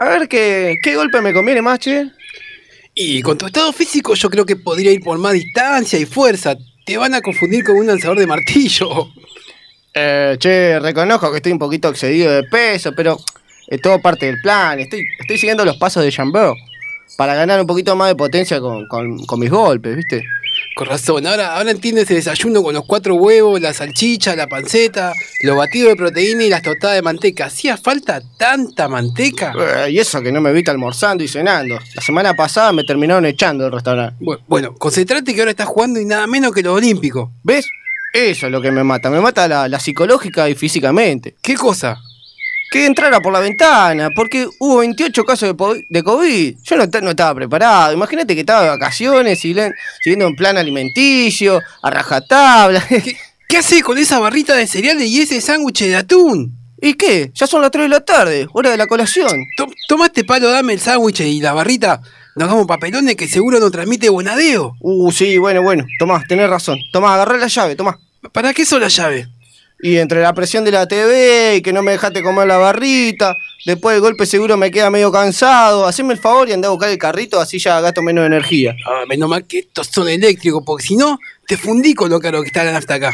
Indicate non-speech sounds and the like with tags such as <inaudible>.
ver qué, qué golpe me conviene más, che. Y con tu estado físico yo creo que podría ir por más distancia y fuerza. Te van a confundir con un lanzador de martillo. Eh, che, reconozco que estoy un poquito excedido de peso, pero es todo parte del plan. Estoy, estoy siguiendo los pasos de Jambert para ganar un poquito más de potencia con, con- con mis golpes, ¿viste? Con razón, ahora, ahora entiendes el desayuno con los cuatro huevos, la salchicha, la panceta, los batidos de proteína y las tostadas de manteca. ¿Hacía falta tanta manteca? Eh, y eso que no me viste almorzando y cenando. La semana pasada me terminaron echando del restaurante. Bu- Bueno, concentrate que ahora estás jugando y nada menos que los olímpicos. ¿Ves? Eso es lo que me mata. Me mata la, la psicológica y físicamente. ¿Qué cosa? Que entrara por la ventana, porque hubo 28 casos de, COVID. Yo no, ta- no estaba preparado. Imagínate que estaba de vacaciones, siguiendo un plan alimenticio, a rajatabla. <laughs> ¿Qué, haces con esa barrita de cereales y ese sándwich de atún? ¿Y qué? Ya son las 3 de la tarde, hora de la colación. To- Toma este palo, dame el sándwich y la barrita. Nos hagamos papelones que seguro no transmite bonadeo. Uh, sí, bueno, bueno. Tomás, tenés razón. Tomás, agarré la llave, tomá. ¿Para qué son las llaves? Y entre la presión de la TV y que no me dejaste comer la barrita, después el golpe seguro me queda medio cansado. Haceme el favor y andá a buscar el carrito, así ya gasto menos energía. Ah, menos mal que estos son eléctricos, porque si no, te fundí con lo caro que está la nafta acá.